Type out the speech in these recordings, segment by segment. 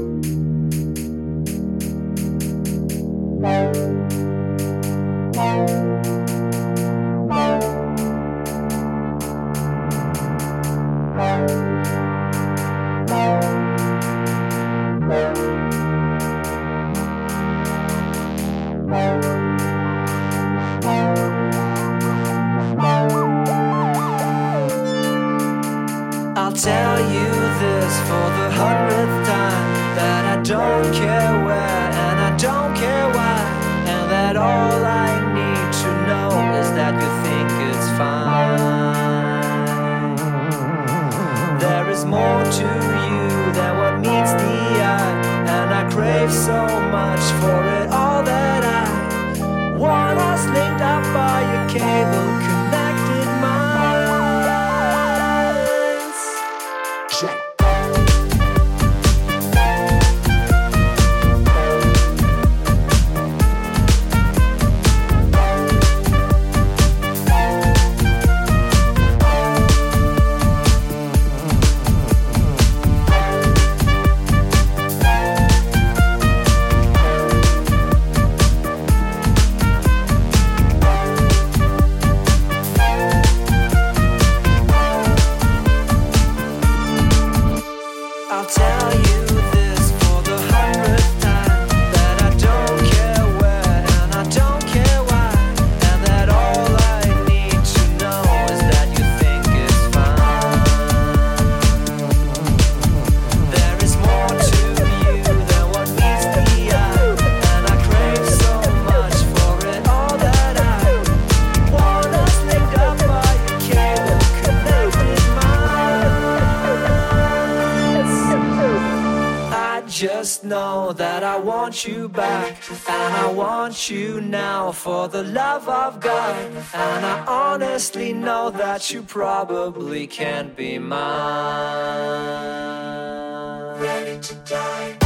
Bye. Want you back, and I want you now for the love of God. And I honestly know that you probably can't be mine. Ready to die.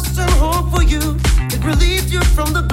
trust and hope for you. It relieved you from the